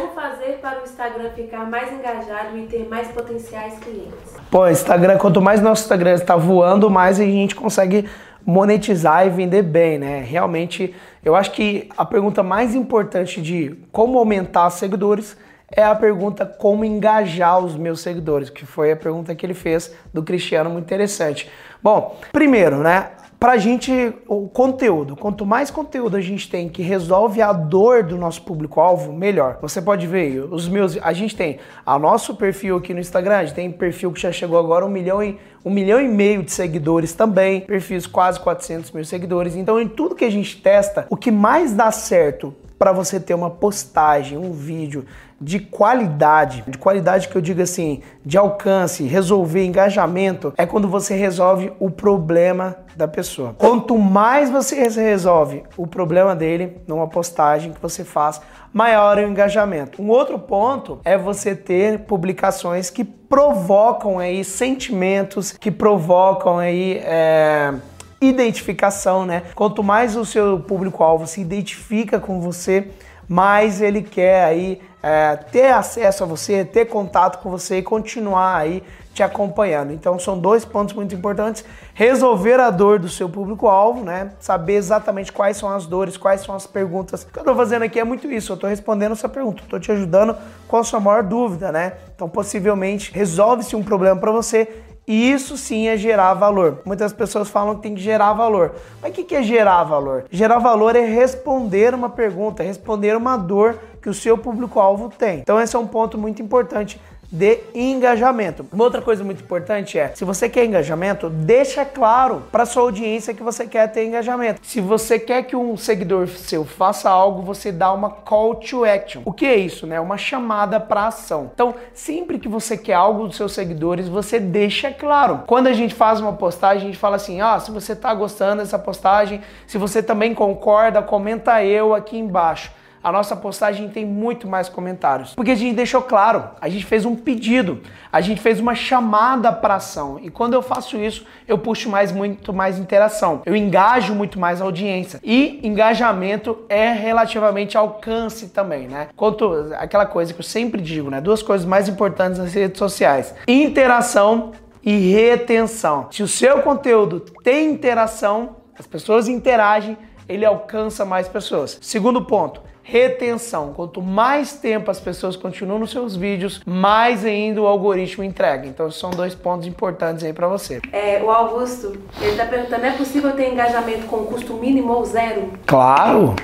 Como fazer para o Instagram ficar mais engajado e ter mais potenciais clientes? Pô, Instagram, quanto mais nosso Instagram está voando, mais a gente consegue monetizar e vender bem, né? Realmente, eu acho que a pergunta mais importante de como aumentar seguidores é a pergunta como engajar os meus seguidores, que foi a pergunta que ele fez do Cristiano, muito interessante. Bom, primeiro, né? Pra gente, o conteúdo. Quanto mais conteúdo a gente tem que resolve a dor do nosso público-alvo, melhor. Você pode ver, os meus. A gente tem a nosso perfil aqui no Instagram, a gente tem perfil que já chegou agora um milhão e, um milhão e meio de seguidores também, perfis quase 400 mil seguidores. Então, em tudo que a gente testa, o que mais dá certo para você ter uma postagem, um vídeo de qualidade, de qualidade que eu digo assim, de alcance, resolver engajamento, é quando você resolve o problema da pessoa. Quanto mais você resolve o problema dele numa postagem que você faz, maior é o engajamento. Um outro ponto é você ter publicações que provocam aí sentimentos, que provocam aí é, identificação, né? Quanto mais o seu público-alvo se identifica com você, mais ele quer aí é, ter acesso a você, ter contato com você e continuar aí te acompanhando. Então são dois pontos muito importantes: resolver a dor do seu público-alvo, né? Saber exatamente quais são as dores, quais são as perguntas. O que eu estou fazendo aqui é muito isso. Eu estou respondendo essa pergunta, estou te ajudando com a sua maior dúvida, né? Então possivelmente resolve-se um problema para você e isso sim é gerar valor. Muitas pessoas falam que tem que gerar valor. Mas o que é gerar valor? Gerar valor é responder uma pergunta, responder uma dor que o seu público-alvo tem. Então esse é um ponto muito importante de engajamento. Uma outra coisa muito importante é, se você quer engajamento, deixa claro para sua audiência que você quer ter engajamento. Se você quer que um seguidor seu faça algo, você dá uma call to action. O que é isso, né? Uma chamada para ação. Então, sempre que você quer algo dos seus seguidores, você deixa claro. Quando a gente faz uma postagem, a gente fala assim: "Ah, se você está gostando dessa postagem, se você também concorda, comenta eu aqui embaixo" a nossa postagem tem muito mais comentários. Porque a gente deixou claro, a gente fez um pedido, a gente fez uma chamada para ação. E quando eu faço isso, eu puxo mais muito mais interação. Eu engajo muito mais a audiência. E engajamento é relativamente alcance também, né? Quanto aquela coisa que eu sempre digo, né? Duas coisas mais importantes nas redes sociais: interação e retenção. Se o seu conteúdo tem interação, as pessoas interagem, ele alcança mais pessoas. Segundo ponto, retenção. Quanto mais tempo as pessoas continuam nos seus vídeos, mais ainda o algoritmo entrega. Então, são dois pontos importantes aí para você. É, o Augusto, ele tá perguntando, é possível ter engajamento com custo mínimo ou zero? Claro!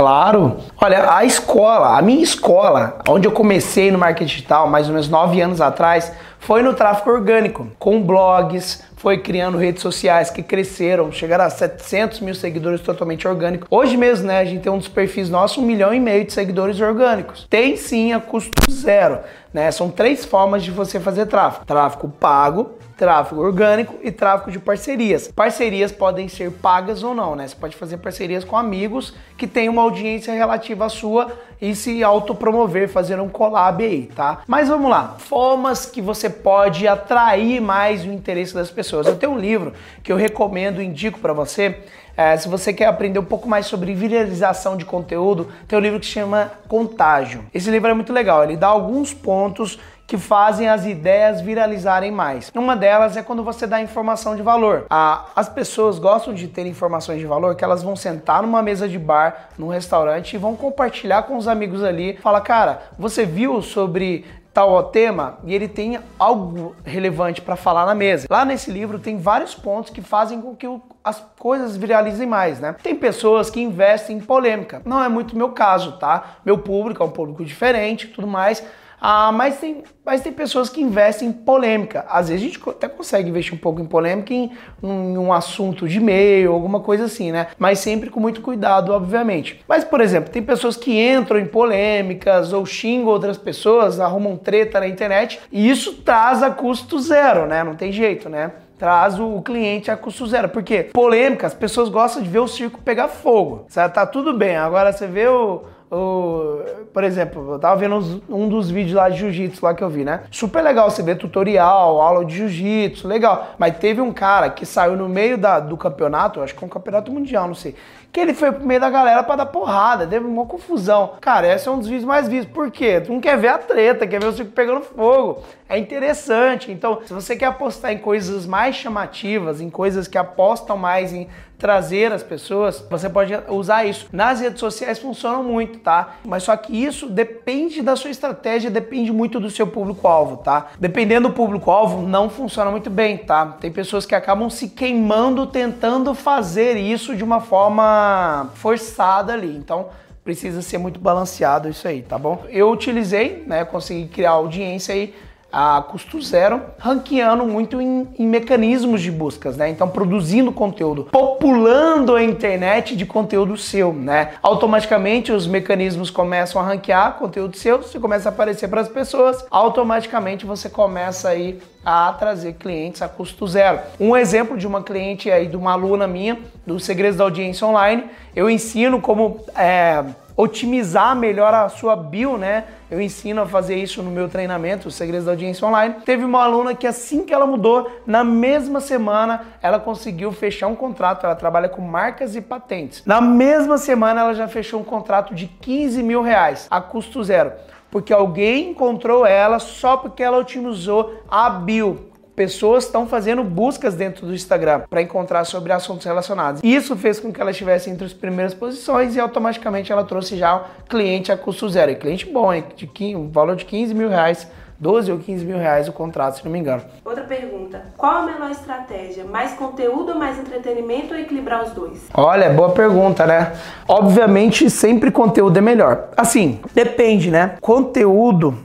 Claro. Olha, a escola, a minha escola, onde eu comecei no marketing digital, mais ou menos nove anos atrás, foi no tráfego orgânico, com blogs, foi criando redes sociais que cresceram, chegaram a 700 mil seguidores totalmente orgânicos. Hoje mesmo, né, a gente tem um dos perfis nossos, um milhão e meio de seguidores orgânicos. Tem sim a custo zero, né? São três formas de você fazer tráfego: tráfego pago, tráfego orgânico e tráfego de parcerias. Parcerias podem ser pagas ou não, né? Você pode fazer parcerias com amigos que têm uma audiência relativa à sua e se autopromover, fazer um collab aí, tá? Mas vamos lá, formas que você pode atrair mais o interesse das pessoas. Eu tenho um livro que eu recomendo, indico para você, é, se você quer aprender um pouco mais sobre viralização de conteúdo, tem um livro que se chama Contágio. Esse livro é muito legal, ele dá alguns pontos que fazem as ideias viralizarem mais. Uma delas é quando você dá informação de valor. as pessoas gostam de ter informações de valor que elas vão sentar numa mesa de bar, num restaurante e vão compartilhar com os amigos ali. Fala, cara, você viu sobre tal tema e ele tem algo relevante para falar na mesa. Lá nesse livro tem vários pontos que fazem com que as coisas viralizem mais, né? Tem pessoas que investem em polêmica. Não é muito meu caso, tá? Meu público é um público diferente, tudo mais. Ah, mas, tem, mas tem pessoas que investem em polêmica. Às vezes a gente até consegue investir um pouco em polêmica em, em um assunto de meio, alguma coisa assim, né? Mas sempre com muito cuidado, obviamente. Mas, por exemplo, tem pessoas que entram em polêmicas ou xingam outras pessoas, arrumam treta na internet e isso traz a custo zero, né? Não tem jeito, né? traz o cliente a custo zero. Porque polêmica, as pessoas gostam de ver o circo pegar fogo. Tá tudo bem. Agora você vê o, por exemplo, eu tava vendo uns- um dos vídeos lá de jiu-jitsu lá que eu vi, né? Super legal você ver tutorial, aula de jiu-jitsu, legal. Mas teve um cara que saiu no meio da- do campeonato, acho que é um campeonato mundial, não sei. Que ele foi pro meio da galera pra dar porrada, teve uma confusão. Cara, esse é um dos vídeos mais vistos. Por quê? Tu não quer ver a treta, quer ver o circo pegando fogo. É interessante. Então, se você quer apostar em coisas mais chamativas, em coisas que apostam mais em trazer as pessoas, você pode usar isso. Nas redes sociais funcionam muito, tá? Mas só que isso depende da sua estratégia, depende muito do seu público-alvo, tá? Dependendo do público-alvo, não funciona muito bem, tá? Tem pessoas que acabam se queimando tentando fazer isso de uma forma forçada ali. Então, precisa ser muito balanceado isso aí, tá bom? Eu utilizei, né, consegui criar audiência aí a custo zero, ranqueando muito em, em mecanismos de buscas, né? Então, produzindo conteúdo, populando a internet de conteúdo seu, né? Automaticamente os mecanismos começam a ranquear conteúdo seu, você começa a aparecer para as pessoas, automaticamente você começa aí a trazer clientes a custo zero. Um exemplo de uma cliente aí, de uma aluna minha, do Segredos da Audiência Online, eu ensino como é, otimizar melhor a sua bio, né? Eu ensino a fazer isso no meu treinamento, os segredos da audiência online. Teve uma aluna que assim que ela mudou, na mesma semana, ela conseguiu fechar um contrato. Ela trabalha com marcas e patentes. Na mesma semana, ela já fechou um contrato de 15 mil reais a custo zero. Porque alguém encontrou ela só porque ela otimizou a bio pessoas estão fazendo buscas dentro do Instagram para encontrar sobre assuntos relacionados. Isso fez com que ela estivesse entre as primeiras posições e automaticamente ela trouxe já cliente a custo zero. E cliente bom, hein? De 15, um valor de 15 mil reais, 12 ou 15 mil reais o contrato, se não me engano. Outra pergunta. Qual a melhor estratégia? Mais conteúdo mais entretenimento ou equilibrar os dois? Olha, boa pergunta, né? Obviamente, sempre conteúdo é melhor. Assim, depende, né? Conteúdo,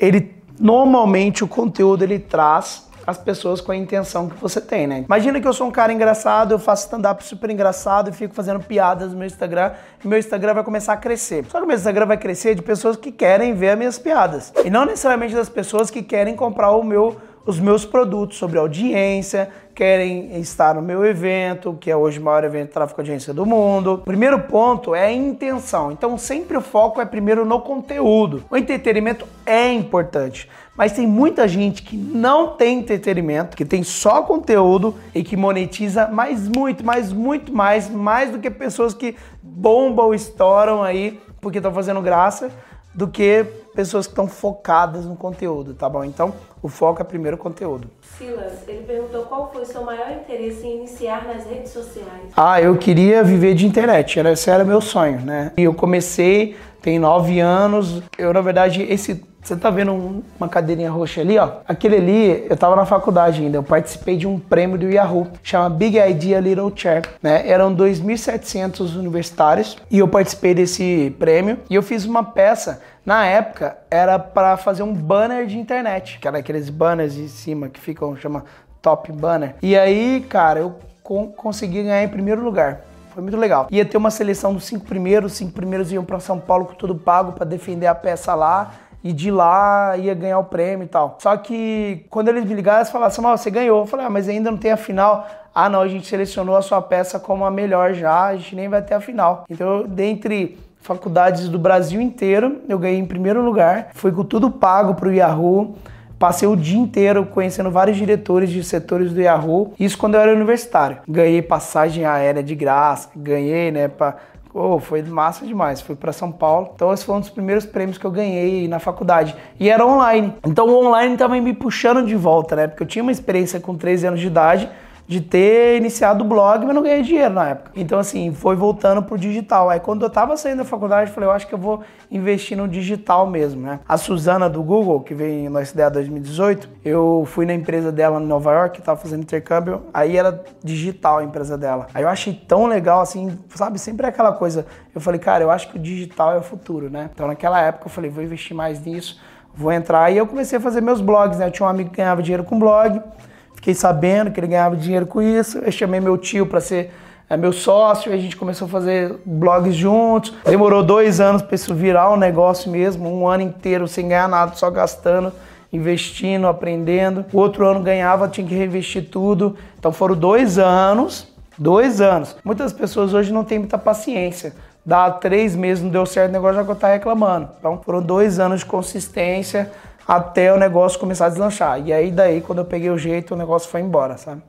ele normalmente o conteúdo ele traz as pessoas com a intenção que você tem, né? Imagina que eu sou um cara engraçado, eu faço stand-up super engraçado e fico fazendo piadas no meu Instagram e meu Instagram vai começar a crescer. Só que meu Instagram vai crescer de pessoas que querem ver as minhas piadas e não necessariamente das pessoas que querem comprar o meu os meus produtos sobre audiência, querem estar no meu evento, que é hoje o maior evento de tráfego de audiência do mundo. Primeiro ponto é a intenção. Então sempre o foco é primeiro no conteúdo. O entretenimento é importante, mas tem muita gente que não tem entretenimento, que tem só conteúdo e que monetiza mais muito, mais muito mais, mais do que pessoas que bombam, estouram aí porque estão fazendo graça do que pessoas que estão focadas no conteúdo, tá bom? Então, o foco é primeiro o conteúdo. Silas, ele perguntou qual foi o seu maior interesse em iniciar nas redes sociais. Ah, eu queria viver de internet, era, esse era meu sonho, né? E eu comecei, tem nove anos, eu na verdade, esse você tá vendo um- uma cadeirinha roxa ali, ó? Aquele ali, eu tava na faculdade ainda, eu participei de um prêmio do Yahoo, chama Big Idea Little Chair, né? Eram 2.700 universitários e eu participei desse prêmio e eu fiz uma peça, na época, era para fazer um banner de internet, que era aqueles banners de cima que ficam, chama top banner. E aí, cara, eu con- consegui ganhar em primeiro lugar. Foi muito legal. Ia ter uma seleção dos cinco primeiros, os cinco primeiros iam para São Paulo com tudo pago para defender a peça lá. E de lá ia ganhar o prêmio e tal. Só que quando eles me ligaram, eles falaram assim: "Mal, você ganhou. Eu falei: ah, mas ainda não tem a final. Ah, não, a gente selecionou a sua peça como a melhor já, a gente nem vai ter a final. Então, dentre faculdades do Brasil inteiro, eu ganhei em primeiro lugar. Fui com tudo pago pro Yahoo. Passei o dia inteiro conhecendo vários diretores de setores do Yahoo. Isso quando eu era universitário. Ganhei passagem aérea de graça, ganhei, né, pra... Oh, foi massa demais. Fui para São Paulo. Então, esse foi um dos primeiros prêmios que eu ganhei na faculdade. E era online. Então, o online tava me puxando de volta, né? Porque eu tinha uma experiência com 13 anos de idade de ter iniciado o blog, mas não ganhei dinheiro na época. Então, assim, foi voltando pro digital. Aí, quando eu tava saindo da faculdade, eu falei, eu acho que eu vou investir no digital mesmo, né? A Suzana do Google, que veio no SDA 2018, eu fui na empresa dela em Nova York, tava fazendo intercâmbio, aí era digital a empresa dela. Aí eu achei tão legal, assim, sabe? Sempre é aquela coisa. Eu falei, cara, eu acho que o digital é o futuro, né? Então, naquela época, eu falei, vou investir mais nisso, vou entrar. E eu comecei a fazer meus blogs, né? Eu tinha um amigo que ganhava dinheiro com blog. Fiquei sabendo que ele ganhava dinheiro com isso. Eu chamei meu tio para ser é, meu sócio. A gente começou a fazer blogs juntos. Demorou dois anos para isso virar um negócio mesmo. Um ano inteiro sem ganhar nada, só gastando, investindo, aprendendo. O outro ano ganhava, tinha que reinvestir tudo. Então foram dois anos. Dois anos. Muitas pessoas hoje não têm muita paciência dá três meses, não deu certo, o negócio já tá reclamando. Então foram dois anos de consistência até o negócio começar a deslanchar. E aí daí, quando eu peguei o jeito, o negócio foi embora, sabe?